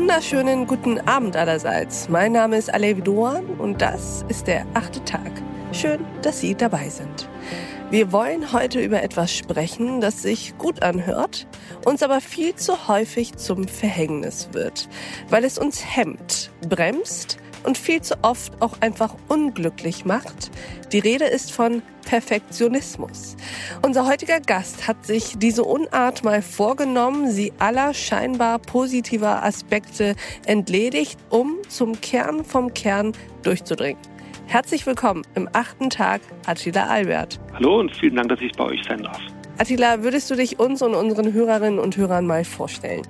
wunderschönen guten Abend allerseits. Mein Name ist Alevi Doan und das ist der achte Tag. Schön, dass Sie dabei sind. Wir wollen heute über etwas sprechen, das sich gut anhört, uns aber viel zu häufig zum Verhängnis wird, weil es uns hemmt, bremst und viel zu oft auch einfach unglücklich macht. Die Rede ist von Perfektionismus. Unser heutiger Gast hat sich diese Unart mal vorgenommen, sie aller scheinbar positiver Aspekte entledigt, um zum Kern vom Kern durchzudringen. Herzlich willkommen im achten Tag, Attila Albert. Hallo und vielen Dank, dass ich bei euch sein darf. Attila, würdest du dich uns und unseren Hörerinnen und Hörern mal vorstellen?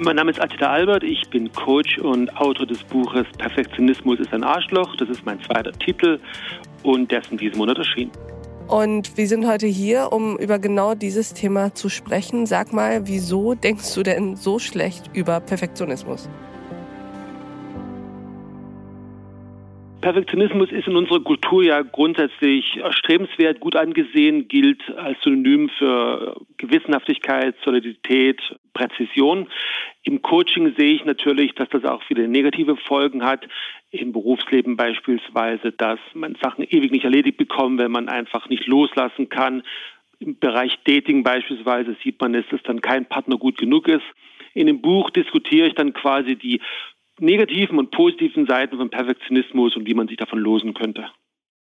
Mein Name ist Attila Albert, ich bin Coach und Autor des Buches Perfektionismus ist ein Arschloch. Das ist mein zweiter Titel und der ist in diesem Monat erschienen. Und wir sind heute hier, um über genau dieses Thema zu sprechen. Sag mal, wieso denkst du denn so schlecht über Perfektionismus? Perfektionismus ist in unserer Kultur ja grundsätzlich erstrebenswert, gut angesehen, gilt als Synonym für Gewissenhaftigkeit, Solidität, Präzision. Im Coaching sehe ich natürlich, dass das auch viele negative Folgen hat. Im Berufsleben beispielsweise, dass man Sachen ewig nicht erledigt bekommt, wenn man einfach nicht loslassen kann. Im Bereich Dating beispielsweise sieht man, dass es dann kein Partner gut genug ist. In dem Buch diskutiere ich dann quasi die negativen und positiven Seiten von Perfektionismus und wie man sich davon losen könnte.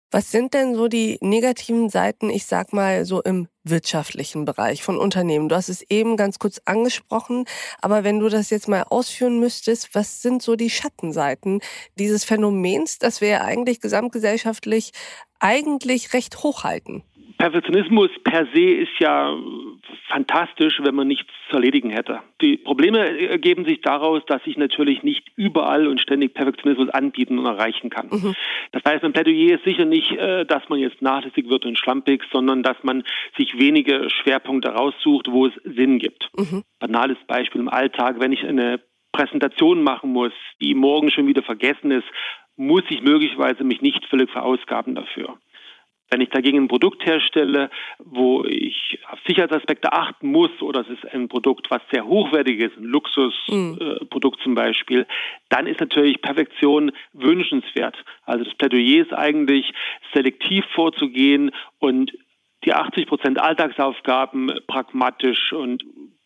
Was sind denn so die negativen Seiten, ich sag mal so im wirtschaftlichen Bereich von Unternehmen? Du hast es eben ganz kurz angesprochen, aber wenn du das jetzt mal ausführen müsstest, was sind so die Schattenseiten dieses Phänomens, das wir ja eigentlich gesamtgesellschaftlich eigentlich recht hochhalten? Perfektionismus per se ist ja fantastisch, wenn man nichts zu erledigen hätte. Die Probleme ergeben sich daraus, dass ich natürlich nicht überall und ständig Perfektionismus anbieten und erreichen kann. Mhm. Das heißt, ein Plädoyer ist sicher nicht, äh, dass man jetzt nachlässig wird und schlampig, sondern dass man sich wenige Schwerpunkte raussucht, wo es Sinn gibt. Mhm. Banales Beispiel im Alltag, wenn ich eine Präsentation machen muss, die morgen schon wieder vergessen ist, muss ich möglicherweise mich nicht völlig verausgaben dafür. Wenn ich dagegen ein Produkt herstelle, wo ich auf Sicherheitsaspekte achten muss, oder es ist ein Produkt, was sehr hochwertig ist, ein Luxusprodukt mhm. äh, zum Beispiel, dann ist natürlich Perfektion wünschenswert. Also das Plädoyer ist eigentlich, selektiv vorzugehen und die 80 Prozent Alltagsaufgaben pragmatisch und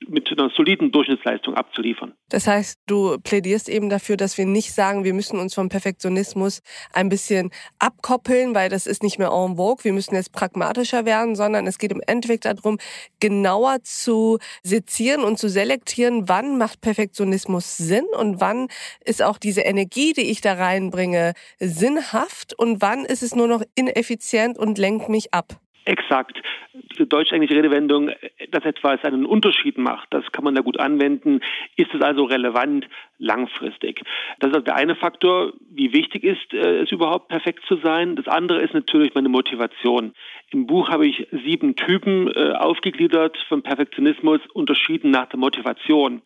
mit einer soliden Durchschnittsleistung abzuliefern. Das heißt, du plädierst eben dafür, dass wir nicht sagen, wir müssen uns vom Perfektionismus ein bisschen abkoppeln, weil das ist nicht mehr en vogue, wir müssen jetzt pragmatischer werden, sondern es geht im Endeffekt darum, genauer zu sezieren und zu selektieren, wann macht Perfektionismus Sinn und wann ist auch diese Energie, die ich da reinbringe, sinnhaft und wann ist es nur noch ineffizient und lenkt mich ab. Exakt. Diese deutsch-englische Redewendung, dass etwas einen Unterschied macht, das kann man da gut anwenden. Ist es also relevant langfristig? Das ist also der eine Faktor, wie wichtig ist äh, es überhaupt, perfekt zu sein. Das andere ist natürlich meine Motivation. Im Buch habe ich sieben Typen äh, aufgegliedert vom Perfektionismus, unterschieden nach der Motivation.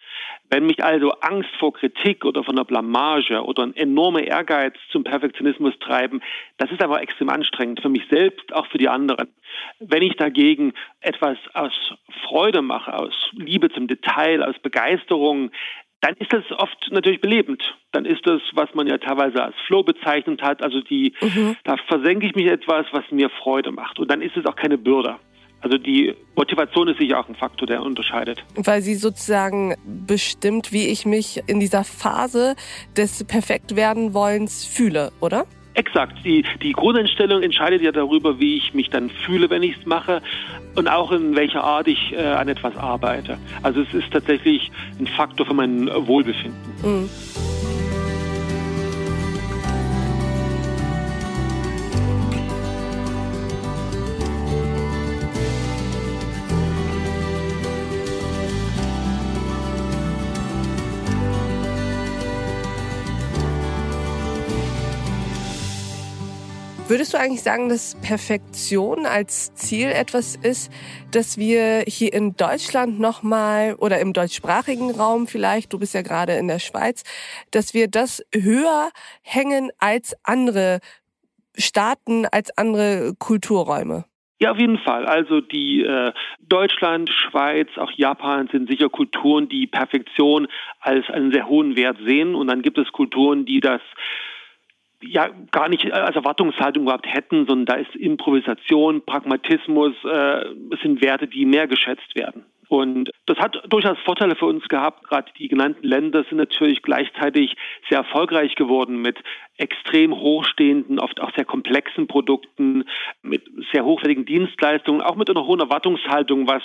Wenn mich also Angst vor Kritik oder von der Blamage oder ein enormer Ehrgeiz zum Perfektionismus treiben, das ist aber extrem anstrengend für mich selbst, auch für die anderen. Wenn ich dagegen etwas aus Freude mache, aus Liebe zum Detail, aus Begeisterung, dann ist das oft natürlich belebend. Dann ist das, was man ja teilweise als Flow bezeichnet hat, also die, mhm. da versenke ich mich etwas, was mir Freude macht. Und dann ist es auch keine Bürde. Also die Motivation ist sicher auch ein Faktor, der unterscheidet. Weil sie sozusagen bestimmt, wie ich mich in dieser Phase des Perfektwerdenwollens fühle, oder? Exakt. Die, die Grundeinstellung entscheidet ja darüber, wie ich mich dann fühle, wenn ich es mache und auch in welcher Art ich äh, an etwas arbeite. Also es ist tatsächlich ein Faktor für mein Wohlbefinden. Mhm. Würdest du eigentlich sagen, dass Perfektion als Ziel etwas ist, dass wir hier in Deutschland nochmal oder im deutschsprachigen Raum vielleicht, du bist ja gerade in der Schweiz, dass wir das höher hängen als andere Staaten, als andere Kulturräume? Ja, auf jeden Fall. Also die äh, Deutschland, Schweiz, auch Japan sind sicher Kulturen, die Perfektion als einen sehr hohen Wert sehen. Und dann gibt es Kulturen, die das ja gar nicht als Erwartungshaltung überhaupt hätten, sondern da ist Improvisation, Pragmatismus, äh, sind Werte, die mehr geschätzt werden. Und das hat durchaus Vorteile für uns gehabt. Gerade die genannten Länder sind natürlich gleichzeitig sehr erfolgreich geworden mit extrem hochstehenden, oft auch sehr komplexen Produkten, mit sehr hochwertigen Dienstleistungen, auch mit einer hohen Erwartungshaltung, was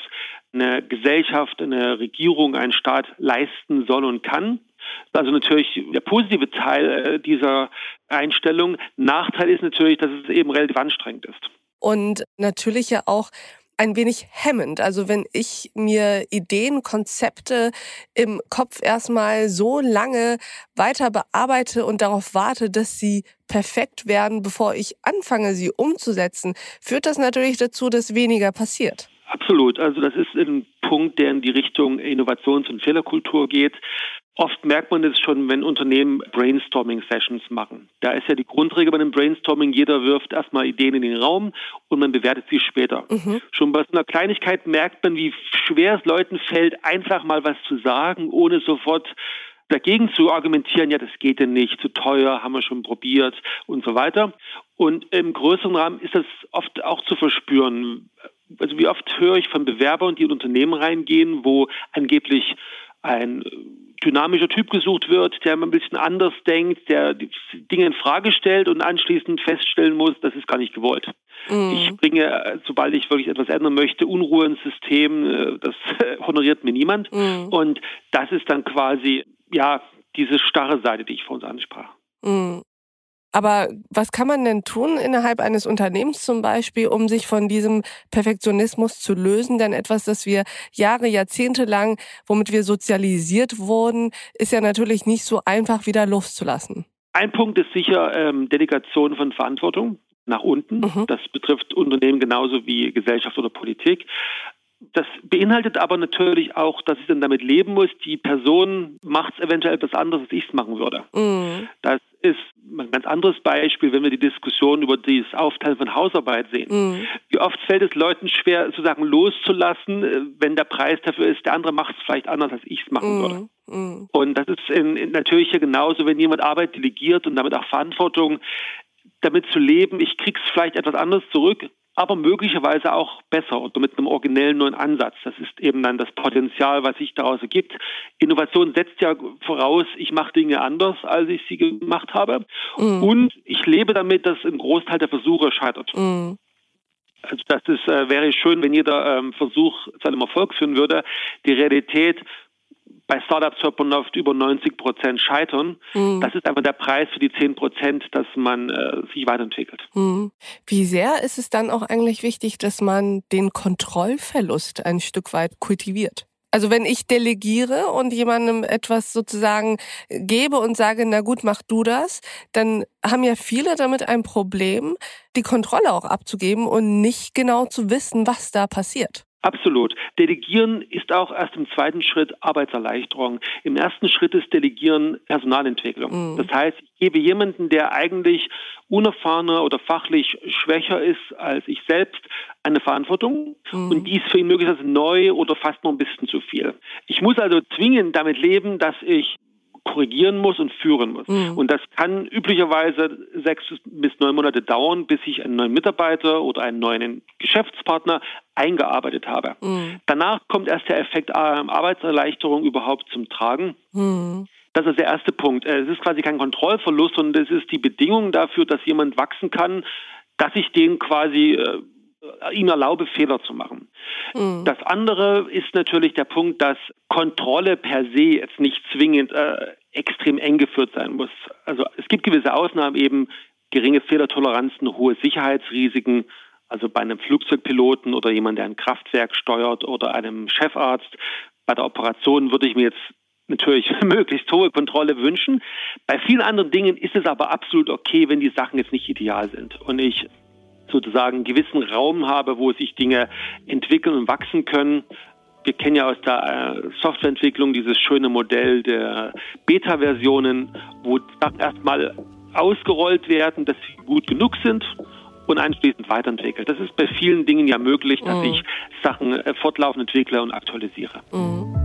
eine Gesellschaft, eine Regierung, ein Staat leisten soll und kann. Also natürlich der positive Teil äh, dieser Einstellung. Nachteil ist natürlich, dass es eben relativ anstrengend ist. Und natürlich ja auch ein wenig hemmend. Also wenn ich mir Ideen, Konzepte im Kopf erstmal so lange weiter bearbeite und darauf warte, dass sie perfekt werden, bevor ich anfange, sie umzusetzen, führt das natürlich dazu, dass weniger passiert. Absolut. Also das ist ein Punkt, der in die Richtung Innovations- und Fehlerkultur geht. Oft merkt man das schon, wenn Unternehmen Brainstorming-Sessions machen. Da ist ja die Grundregel bei einem Brainstorming, jeder wirft erstmal Ideen in den Raum und man bewertet sie später. Mhm. Schon bei so einer Kleinigkeit merkt man, wie schwer es Leuten fällt, einfach mal was zu sagen, ohne sofort dagegen zu argumentieren, ja, das geht denn nicht, zu teuer, haben wir schon probiert und so weiter. Und im größeren Rahmen ist das oft auch zu verspüren. Also wie oft höre ich von Bewerbern, die in Unternehmen reingehen, wo angeblich ein dynamischer Typ gesucht wird, der ein bisschen anders denkt, der die Dinge in Frage stellt und anschließend feststellen muss, das ist gar nicht gewollt. Mhm. Ich bringe, äh, sobald ich wirklich etwas ändern möchte, Unruhe ins System, äh, das honoriert mir niemand. Mhm. Und das ist dann quasi, ja, diese starre Seite, die ich vor uns ansprach. Mhm. Aber was kann man denn tun innerhalb eines Unternehmens zum Beispiel, um sich von diesem Perfektionismus zu lösen? Denn etwas, das wir Jahre, Jahrzehnte lang, womit wir sozialisiert wurden, ist ja natürlich nicht so einfach wieder loszulassen. Ein Punkt ist sicher ähm, Delegation von Verantwortung nach unten. Mhm. Das betrifft Unternehmen genauso wie Gesellschaft oder Politik. Das beinhaltet aber natürlich auch, dass ich dann damit leben muss, die Person macht es eventuell etwas anderes, als ich es machen würde. Mhm. Das ist ein ganz anderes Beispiel, wenn wir die Diskussion über das Aufteilen von Hausarbeit sehen. Mhm. Wie oft fällt es Leuten schwer, sozusagen loszulassen, äh, wenn der Preis dafür ist, der andere macht es vielleicht anders, als ich es machen mhm. würde. Mhm. Und das ist in, in natürlich ja genauso, wenn jemand Arbeit delegiert und damit auch Verantwortung, damit zu leben, ich krieg's vielleicht etwas anders zurück, aber möglicherweise auch besser oder mit einem originellen neuen Ansatz. Das ist eben dann das Potenzial, was sich daraus ergibt. Innovation setzt ja voraus, ich mache Dinge anders, als ich sie gemacht habe. Mhm. Und ich lebe damit, dass ein Großteil der Versuche scheitert. Mhm. Also das ist, äh, wäre schön, wenn jeder ähm, Versuch zu einem Erfolg führen würde. Die Realität bei Startups hört man oft über 90 Prozent scheitern. Mhm. Das ist einfach der Preis für die 10 Prozent, dass man äh, sich weiterentwickelt. Mhm. Wie sehr ist es dann auch eigentlich wichtig, dass man den Kontrollverlust ein Stück weit kultiviert? Also wenn ich delegiere und jemandem etwas sozusagen gebe und sage, na gut, mach du das, dann haben ja viele damit ein Problem, die Kontrolle auch abzugeben und nicht genau zu wissen, was da passiert. Absolut. Delegieren ist auch erst im zweiten Schritt Arbeitserleichterung. Im ersten Schritt ist Delegieren Personalentwicklung. Mhm. Das heißt, ich gebe jemanden, der eigentlich unerfahrener oder fachlich schwächer ist als ich selbst, eine Verantwortung mhm. und dies für ihn möglicherweise neu oder fast noch ein bisschen zu viel. Ich muss also zwingend damit leben, dass ich korrigieren muss und führen muss. Mhm. Und das kann üblicherweise sechs bis neun Monate dauern, bis ich einen neuen Mitarbeiter oder einen neuen Geschäftspartner eingearbeitet habe. Mhm. Danach kommt erst der Effekt Arbeitserleichterung überhaupt zum Tragen. Mhm. Das ist der erste Punkt. Es ist quasi kein Kontrollverlust, sondern es ist die Bedingung dafür, dass jemand wachsen kann, dass ich den quasi äh, ihm erlaube, Fehler zu machen. Mhm. Das andere ist natürlich der Punkt, dass Kontrolle per se jetzt nicht zwingend äh, extrem eng geführt sein muss. Also es gibt gewisse Ausnahmen, eben geringe Fehlertoleranzen, hohe Sicherheitsrisiken, also bei einem Flugzeugpiloten oder jemand, der ein Kraftwerk steuert oder einem Chefarzt. Bei der Operation würde ich mir jetzt natürlich möglichst hohe Kontrolle wünschen. Bei vielen anderen Dingen ist es aber absolut okay, wenn die Sachen jetzt nicht ideal sind und ich sozusagen einen gewissen Raum habe, wo sich Dinge entwickeln und wachsen können. Wir kennen ja aus der äh, Softwareentwicklung dieses schöne Modell der Beta-Versionen, wo Sachen erstmal ausgerollt werden, dass sie gut genug sind und anschließend weiterentwickelt. Das ist bei vielen Dingen ja möglich, dass mhm. ich Sachen äh, fortlaufend entwickle und aktualisiere. Mhm.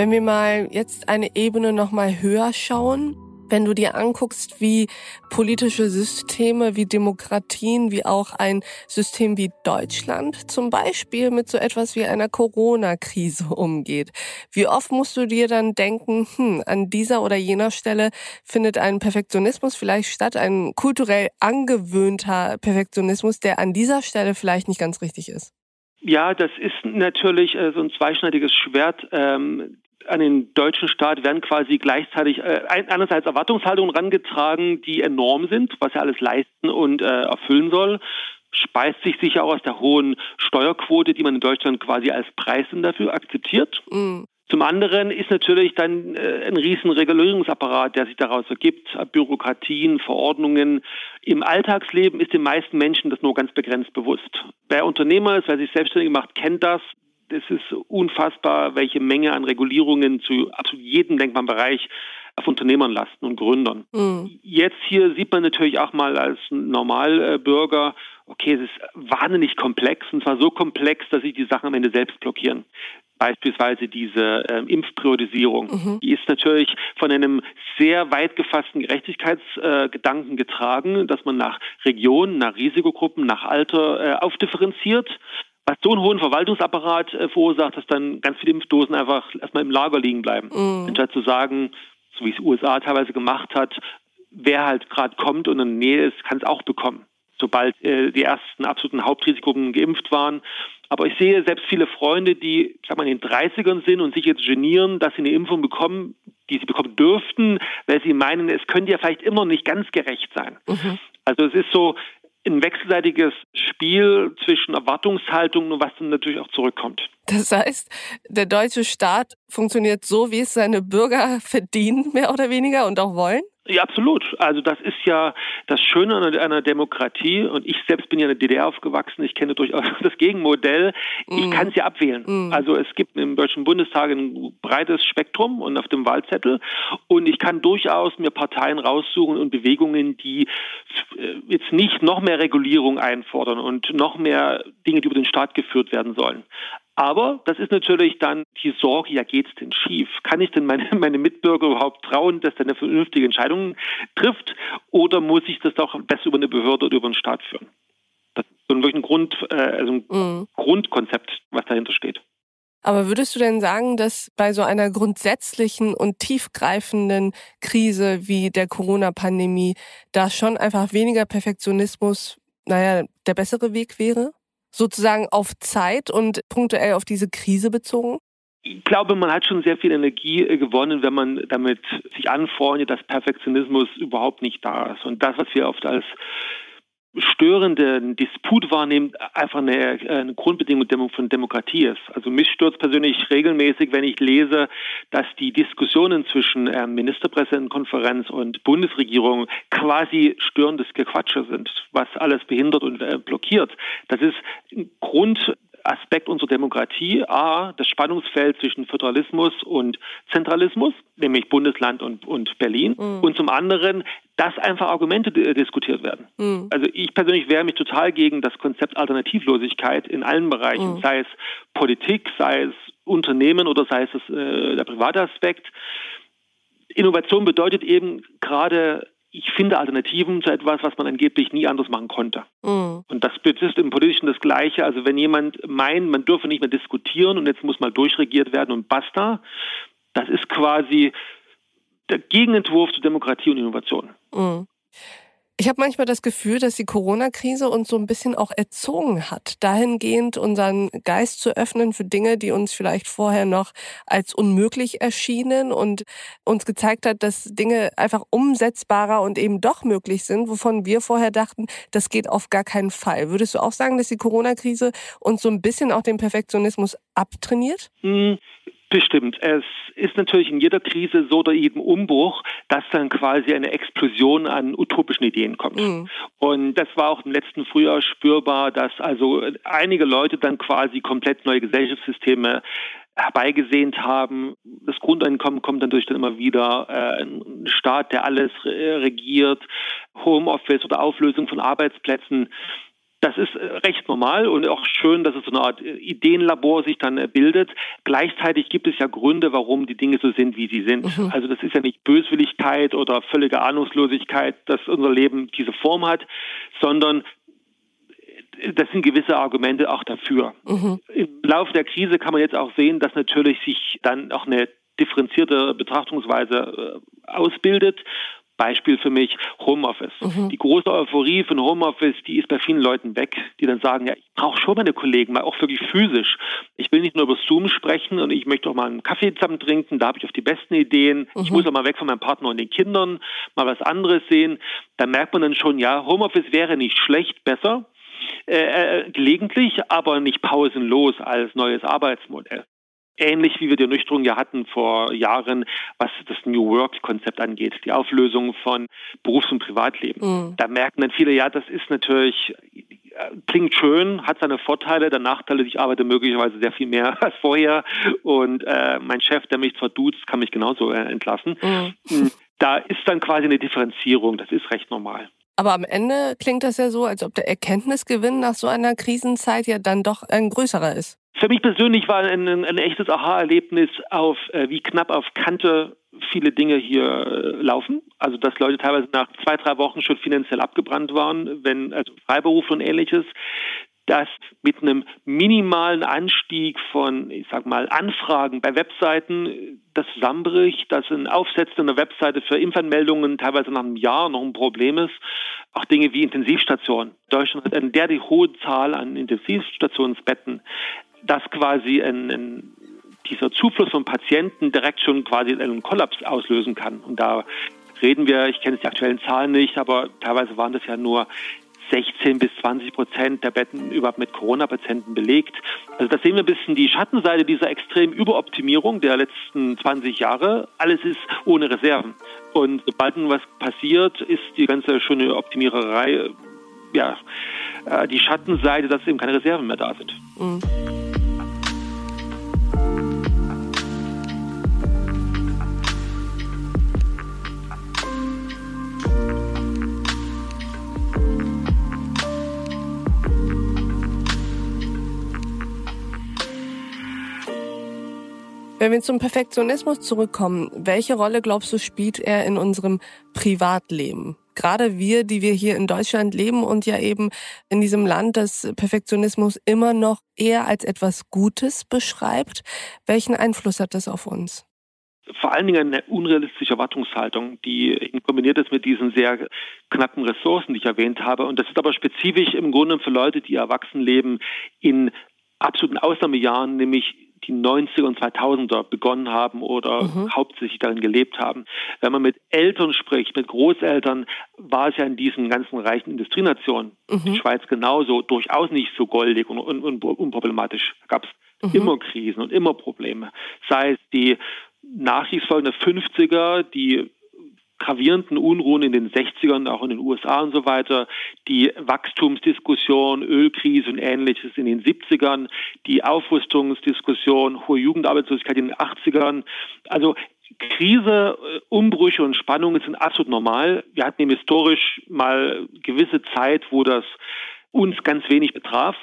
Wenn wir mal jetzt eine Ebene noch mal höher schauen, wenn du dir anguckst, wie politische Systeme, wie Demokratien, wie auch ein System wie Deutschland zum Beispiel mit so etwas wie einer Corona-Krise umgeht. Wie oft musst du dir dann denken, hm, an dieser oder jener Stelle findet ein Perfektionismus vielleicht statt, ein kulturell angewöhnter Perfektionismus, der an dieser Stelle vielleicht nicht ganz richtig ist? Ja, das ist natürlich äh, so ein zweischneidiges Schwert. Ähm, an den deutschen Staat werden quasi gleichzeitig äh, einerseits Erwartungshaltungen rangetragen, die enorm sind, was er alles leisten und äh, erfüllen soll. Speist sich sicher auch aus der hohen Steuerquote, die man in Deutschland quasi als Preis dafür akzeptiert. Mhm. Zum anderen ist natürlich dann äh, ein riesen Regulierungsapparat, der sich daraus ergibt, Bürokratien, Verordnungen. Im Alltagsleben ist den meisten Menschen das nur ganz begrenzt bewusst. Wer Unternehmer ist, wer sich selbstständig macht, kennt das. Es ist unfassbar, welche Menge an Regulierungen zu absolut jedem denkbaren Bereich auf Unternehmern lasten und Gründern. Mhm. Jetzt hier sieht man natürlich auch mal als Normalbürger, okay, es ist wahnsinnig komplex und zwar so komplex, dass sich die Sachen am Ende selbst blockieren. Beispielsweise diese äh, Impfpriorisierung. Mhm. Die ist natürlich von einem sehr weit gefassten Gerechtigkeitsgedanken äh, getragen, dass man nach Regionen, nach Risikogruppen, nach Alter äh, aufdifferenziert was so einen hohen Verwaltungsapparat äh, verursacht, dass dann ganz viele Impfdosen einfach erstmal im Lager liegen bleiben. Mhm. Anstatt zu sagen, so wie es die USA teilweise gemacht hat, wer halt gerade kommt und in der Nähe ist, kann es auch bekommen, sobald äh, die ersten absoluten Hauptrisikogruppen geimpft waren. Aber ich sehe selbst viele Freunde, die, ich sag mal, in den 30ern sind und sich jetzt genieren, dass sie eine Impfung bekommen, die sie bekommen dürften, weil sie meinen, es könnte ja vielleicht immer nicht ganz gerecht sein. Mhm. Also es ist so, ein wechselseitiges Spiel zwischen Erwartungshaltung und was dann natürlich auch zurückkommt. Das heißt, der deutsche Staat funktioniert so, wie es seine Bürger verdienen, mehr oder weniger und auch wollen? Ja, absolut. Also das ist ja das Schöne an einer Demokratie und ich selbst bin ja in der DDR aufgewachsen. Ich kenne durchaus das Gegenmodell. Ich mm. kann es ja abwählen. Mm. Also es gibt im Deutschen Bundestag ein breites Spektrum und auf dem Wahlzettel und ich kann durchaus mir Parteien raussuchen und Bewegungen, die äh, jetzt nicht noch mehr Regulierung einfordern und noch mehr Dinge, die über den Staat geführt werden sollen. Aber das ist natürlich dann die Sorge, ja geht's denn schief? Kann ich denn meine, meine Mitbürger überhaupt trauen, dass er eine vernünftige Entscheidung trifft? Oder muss ich das doch besser über eine Behörde oder über einen Staat führen? Das ist so ein, Grund, äh, also ein mhm. Grundkonzept, was dahinter steht. Aber würdest du denn sagen, dass bei so einer grundsätzlichen und tiefgreifenden Krise wie der Corona-Pandemie da schon einfach weniger Perfektionismus, naja, der bessere Weg wäre? Sozusagen auf Zeit und punktuell auf diese Krise bezogen? Ich glaube, man hat schon sehr viel Energie äh, gewonnen, wenn man damit sich anfreundet, dass Perfektionismus überhaupt nicht da ist. Und das, was wir oft als störenden Disput wahrnimmt, einfach eine, eine Grundbedingung von Demokratie ist. Also mich stört persönlich regelmäßig, wenn ich lese, dass die Diskussionen zwischen äh, Ministerpräsidentenkonferenz und Bundesregierung quasi störendes Gequatsche sind, was alles behindert und äh, blockiert. Das ist ein Grund Aspekt unserer Demokratie. A, das Spannungsfeld zwischen Föderalismus und Zentralismus, nämlich Bundesland und, und Berlin. Mhm. Und zum anderen, dass einfach Argumente diskutiert werden. Mhm. Also ich persönlich wehre mich total gegen das Konzept Alternativlosigkeit in allen Bereichen, mhm. sei es Politik, sei es Unternehmen oder sei es äh, der private Aspekt. Innovation bedeutet eben gerade ich finde Alternativen zu etwas, was man angeblich nie anders machen konnte. Mhm. Und das ist im Politischen das Gleiche. Also wenn jemand meint, man dürfe nicht mehr diskutieren und jetzt muss mal durchregiert werden und basta, das ist quasi der Gegenentwurf zu Demokratie und Innovation. Mhm. Ich habe manchmal das Gefühl, dass die Corona-Krise uns so ein bisschen auch erzogen hat, dahingehend unseren Geist zu öffnen für Dinge, die uns vielleicht vorher noch als unmöglich erschienen und uns gezeigt hat, dass Dinge einfach umsetzbarer und eben doch möglich sind, wovon wir vorher dachten, das geht auf gar keinen Fall. Würdest du auch sagen, dass die Corona-Krise uns so ein bisschen auch den Perfektionismus abtrainiert? Hm Bestimmt. Es ist natürlich in jeder Krise so oder jedem Umbruch, dass dann quasi eine Explosion an utopischen Ideen kommt. Mhm. Und das war auch im letzten Frühjahr spürbar, dass also einige Leute dann quasi komplett neue Gesellschaftssysteme herbeigesehnt haben. Das Grundeinkommen kommt dann durch dann immer wieder, äh, ein Staat, der alles regiert, Homeoffice oder Auflösung von Arbeitsplätzen. Das ist äh, recht normal und auch schön, dass es so eine Art äh, Ideenlabor sich dann äh, bildet. Gleichzeitig gibt es ja Gründe, warum die Dinge so sind, wie sie sind. Mhm. Also das ist ja nicht Böswilligkeit oder völlige Ahnungslosigkeit, dass unser Leben diese Form hat, sondern das sind gewisse Argumente auch dafür. Mhm. Im Laufe der Krise kann man jetzt auch sehen, dass natürlich sich dann auch eine differenzierte Betrachtungsweise ausbildet Beispiel für mich Homeoffice. Mhm. Die große Euphorie von Homeoffice, die ist bei vielen Leuten weg, die dann sagen, ja, ich brauche schon meine Kollegen, mal auch wirklich physisch. Ich will nicht nur über Zoom sprechen und ich möchte auch mal einen Kaffee zusammen trinken, da habe ich auch die besten Ideen. Mhm. Ich muss auch mal weg von meinem Partner und den Kindern, mal was anderes sehen. Da merkt man dann schon, ja, Homeoffice wäre nicht schlecht, besser. Äh, äh gelegentlich, aber nicht pausenlos als neues Arbeitsmodell ähnlich wie wir die Ernüchterung ja hatten vor Jahren, was das New Work-Konzept angeht, die Auflösung von Berufs- und Privatleben. Mhm. Da merken dann viele, ja, das ist natürlich klingt schön, hat seine Vorteile, der Nachteile, ich arbeite möglicherweise sehr viel mehr als vorher und äh, mein Chef, der mich zwar duzt, kann mich genauso äh, entlassen. Mhm. Hm, da ist dann quasi eine Differenzierung, das ist recht normal. Aber am Ende klingt das ja so, als ob der Erkenntnisgewinn nach so einer Krisenzeit ja dann doch ein größerer ist. Für mich persönlich war ein, ein, echtes Aha-Erlebnis auf, äh, wie knapp auf Kante viele Dinge hier äh, laufen. Also dass Leute teilweise nach zwei, drei Wochen schon finanziell abgebrannt waren, wenn also Freiberuf und ähnliches. Dass mit einem minimalen Anstieg von, ich sag mal, Anfragen bei Webseiten das zusammenbricht, dass ein Aufsetzen einer Webseite für Impfanmeldungen teilweise nach einem Jahr noch ein Problem ist. Auch Dinge wie Intensivstationen. Deutschland hat eine derartig hohe Zahl an Intensivstationsbetten dass quasi ein, ein, dieser Zufluss von Patienten direkt schon quasi einen Kollaps auslösen kann. Und da reden wir, ich kenne die aktuellen Zahlen nicht, aber teilweise waren das ja nur 16 bis 20 Prozent der Betten überhaupt mit Corona-Patienten belegt. Also da sehen wir ein bisschen die Schattenseite dieser extremen Überoptimierung der letzten 20 Jahre. Alles ist ohne Reserven. Und sobald nun was passiert, ist die ganze schöne Optimiererei, ja, äh, die Schattenseite, dass eben keine Reserven mehr da sind. Mhm. Wenn wir zum Perfektionismus zurückkommen, welche Rolle glaubst du spielt er in unserem Privatleben? Gerade wir, die wir hier in Deutschland leben und ja eben in diesem Land das Perfektionismus immer noch eher als etwas Gutes beschreibt, welchen Einfluss hat das auf uns? vor allen Dingen eine unrealistische Erwartungshaltung, die kombiniert ist mit diesen sehr knappen Ressourcen, die ich erwähnt habe. Und das ist aber spezifisch im Grunde für Leute, die erwachsen leben, in absoluten Ausnahmejahren, nämlich die 90er und 2000er begonnen haben oder mhm. hauptsächlich darin gelebt haben. Wenn man mit Eltern spricht, mit Großeltern, war es ja in diesen ganzen reichen Industrienationen, mhm. die Schweiz genauso, durchaus nicht so goldig und, und, und unproblematisch. Da gab es mhm. immer Krisen und immer Probleme. Sei es die nachkriegsfolgenden 50er, die gravierenden Unruhen in den 60ern, auch in den USA und so weiter, die Wachstumsdiskussion, Ölkrise und ähnliches in den 70ern, die Aufrüstungsdiskussion, hohe Jugendarbeitslosigkeit in den 80ern. Also Krise, äh, Umbrüche und Spannungen sind absolut normal. Wir hatten eben historisch mal gewisse Zeit, wo das uns ganz wenig betraf.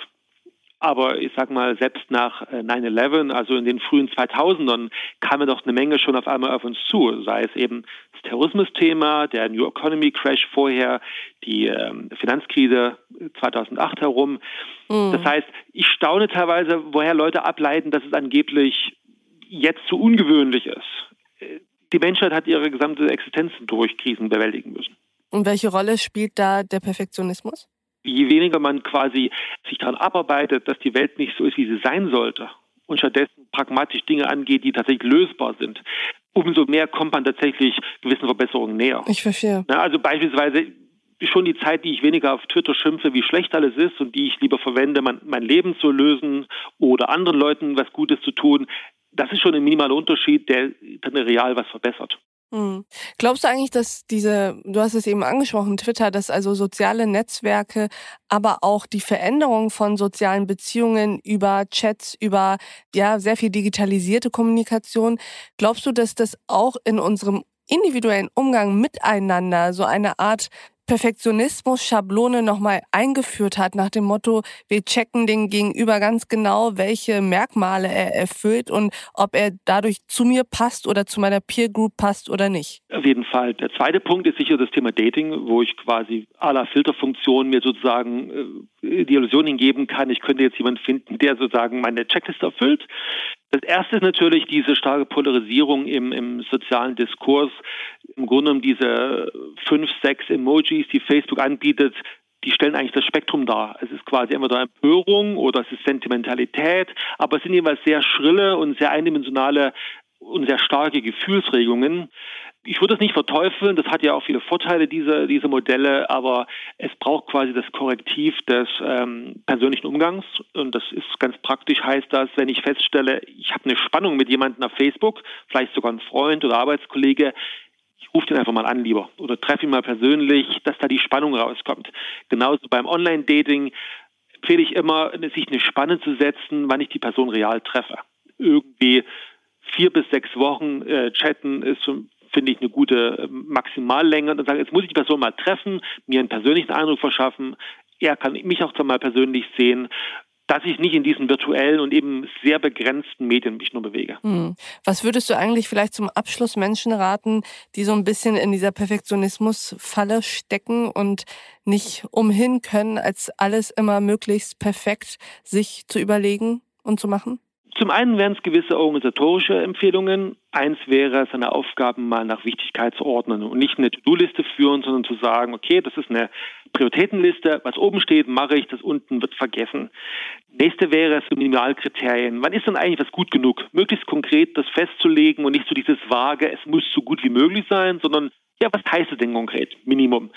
Aber ich sag mal, selbst nach 9-11, äh, also in den frühen 2000ern, kam ja doch eine Menge schon auf einmal auf uns zu. Sei es eben das Terrorismusthema, der New Economy Crash vorher, die ähm, Finanzkrise 2008 herum. Mhm. Das heißt, ich staune teilweise, woher Leute ableiten, dass es angeblich jetzt so ungewöhnlich ist. Die Menschheit hat ihre gesamte Existenz durch Krisen bewältigen müssen. Und welche Rolle spielt da der Perfektionismus? Je weniger man quasi sich daran abarbeitet, dass die Welt nicht so ist, wie sie sein sollte und stattdessen pragmatisch Dinge angeht, die tatsächlich lösbar sind, umso mehr kommt man tatsächlich gewissen Verbesserungen näher. Ich verstehe. also beispielsweise schon die Zeit, die ich weniger auf Twitter schimpfe, wie schlecht alles ist und die ich lieber verwende, mein, mein Leben zu lösen oder anderen Leuten was Gutes zu tun, das ist schon ein minimaler Unterschied, der dann real was verbessert. Hm. Glaubst du eigentlich, dass diese, du hast es eben angesprochen, Twitter, dass also soziale Netzwerke, aber auch die Veränderung von sozialen Beziehungen über Chats, über ja sehr viel digitalisierte Kommunikation, glaubst du, dass das auch in unserem individuellen Umgang miteinander so eine Art Perfektionismus-Schablone nochmal eingeführt hat, nach dem Motto, wir checken den Gegenüber ganz genau, welche Merkmale er erfüllt und ob er dadurch zu mir passt oder zu meiner Peer Group passt oder nicht. Auf jeden Fall. Der zweite Punkt ist sicher das Thema Dating, wo ich quasi la Filterfunktion mir sozusagen äh, die Illusion hingeben kann, ich könnte jetzt jemanden finden, der sozusagen meine Checkliste erfüllt. Das erste ist natürlich diese starke Polarisierung im, im sozialen Diskurs. Im Grunde genommen diese fünf, sechs Emojis, die Facebook anbietet, die stellen eigentlich das Spektrum dar. Es ist quasi entweder Empörung oder es ist Sentimentalität, aber es sind jeweils sehr schrille und sehr eindimensionale und sehr starke Gefühlsregungen ich würde es nicht verteufeln, das hat ja auch viele Vorteile, diese, diese Modelle, aber es braucht quasi das Korrektiv des ähm, persönlichen Umgangs. Und das ist ganz praktisch, heißt das, wenn ich feststelle, ich habe eine Spannung mit jemandem auf Facebook, vielleicht sogar ein Freund oder Arbeitskollege, ich rufe den einfach mal an lieber oder treffe ihn mal persönlich, dass da die Spannung rauskommt. Genauso beim Online-Dating empfehle ich immer, sich eine Spanne zu setzen, wann ich die Person real treffe. Irgendwie vier bis sechs Wochen äh, chatten ist finde ich, eine gute äh, Maximallänge. Und sagen, jetzt muss ich die Person mal treffen, mir einen persönlichen Eindruck verschaffen. Er kann mich auch mal persönlich sehen dass ich nicht in diesen virtuellen und eben sehr begrenzten Medien mich nur bewege. Hm. Was würdest du eigentlich vielleicht zum Abschluss Menschen raten, die so ein bisschen in dieser Perfektionismus-Falle stecken und nicht umhin können, als alles immer möglichst perfekt sich zu überlegen und zu machen? Zum einen wären es gewisse organisatorische Empfehlungen. Eins wäre, seine Aufgaben mal nach Wichtigkeit zu ordnen und nicht eine To-Do-Liste führen, sondern zu sagen, okay, das ist eine Prioritätenliste, was oben steht, mache ich, das unten wird vergessen. Nächste wäre so Minimalkriterien. Wann ist denn eigentlich was gut genug? Möglichst konkret das festzulegen und nicht so dieses vage, es muss so gut wie möglich sein, sondern ja, was heißt es denn konkret? Minimum.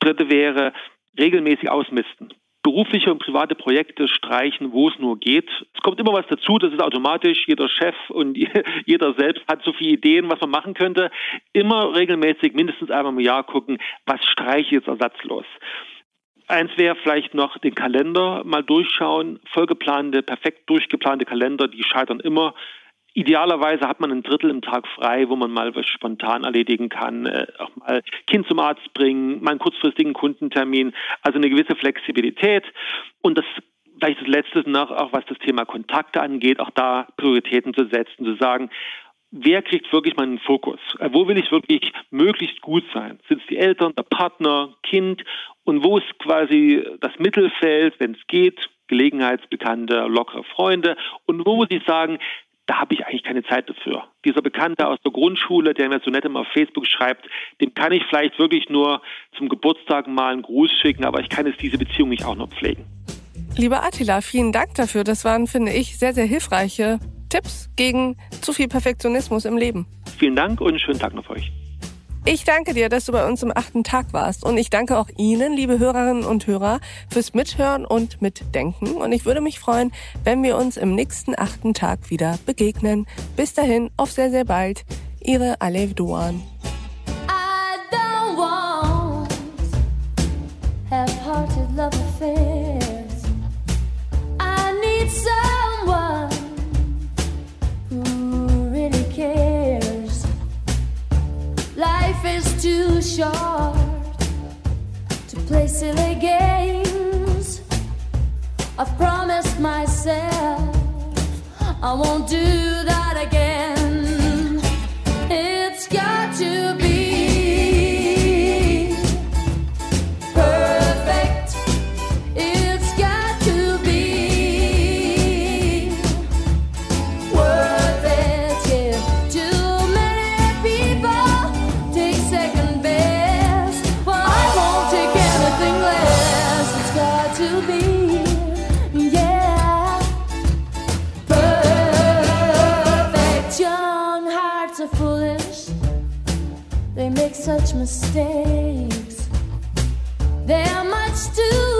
Dritte wäre, regelmäßig ausmisten berufliche und private Projekte streichen, wo es nur geht. Es kommt immer was dazu, das ist automatisch. Jeder Chef und jeder selbst hat so viele Ideen, was man machen könnte. Immer regelmäßig, mindestens einmal im Jahr gucken, was streiche ich jetzt ersatzlos. Eins wäre vielleicht noch den Kalender mal durchschauen. Vollgeplante, perfekt durchgeplante Kalender, die scheitern immer. Idealerweise hat man ein Drittel im Tag frei, wo man mal was spontan erledigen kann, äh, auch mal Kind zum Arzt bringen, mal einen kurzfristigen Kundentermin, also eine gewisse Flexibilität. Und das vielleicht das Letzte noch, auch was das Thema Kontakte angeht, auch da Prioritäten zu setzen, zu sagen, wer kriegt wirklich meinen Fokus? Äh, wo will ich wirklich möglichst gut sein? Sind es die Eltern, der Partner, Kind? Und wo ist quasi das Mittelfeld, wenn es geht, Gelegenheitsbekannte, lockere Freunde? Und wo muss ich sagen, da habe ich eigentlich keine Zeit dafür. Dieser Bekannte aus der Grundschule, der mir so nett immer auf Facebook schreibt, dem kann ich vielleicht wirklich nur zum Geburtstag mal einen Gruß schicken, aber ich kann jetzt diese Beziehung nicht auch noch pflegen. Lieber Attila, vielen Dank dafür. Das waren, finde ich, sehr, sehr hilfreiche Tipps gegen zu viel Perfektionismus im Leben. Vielen Dank und einen schönen Tag noch für euch. Ich danke dir, dass du bei uns im achten Tag warst. Und ich danke auch Ihnen, liebe Hörerinnen und Hörer, fürs Mithören und Mitdenken. Und ich würde mich freuen, wenn wir uns im nächsten achten Tag wieder begegnen. Bis dahin, auf sehr, sehr bald. Ihre Alev Duan. Too short to play silly games. I've promised myself I won't do that again. Mistakes. They're much too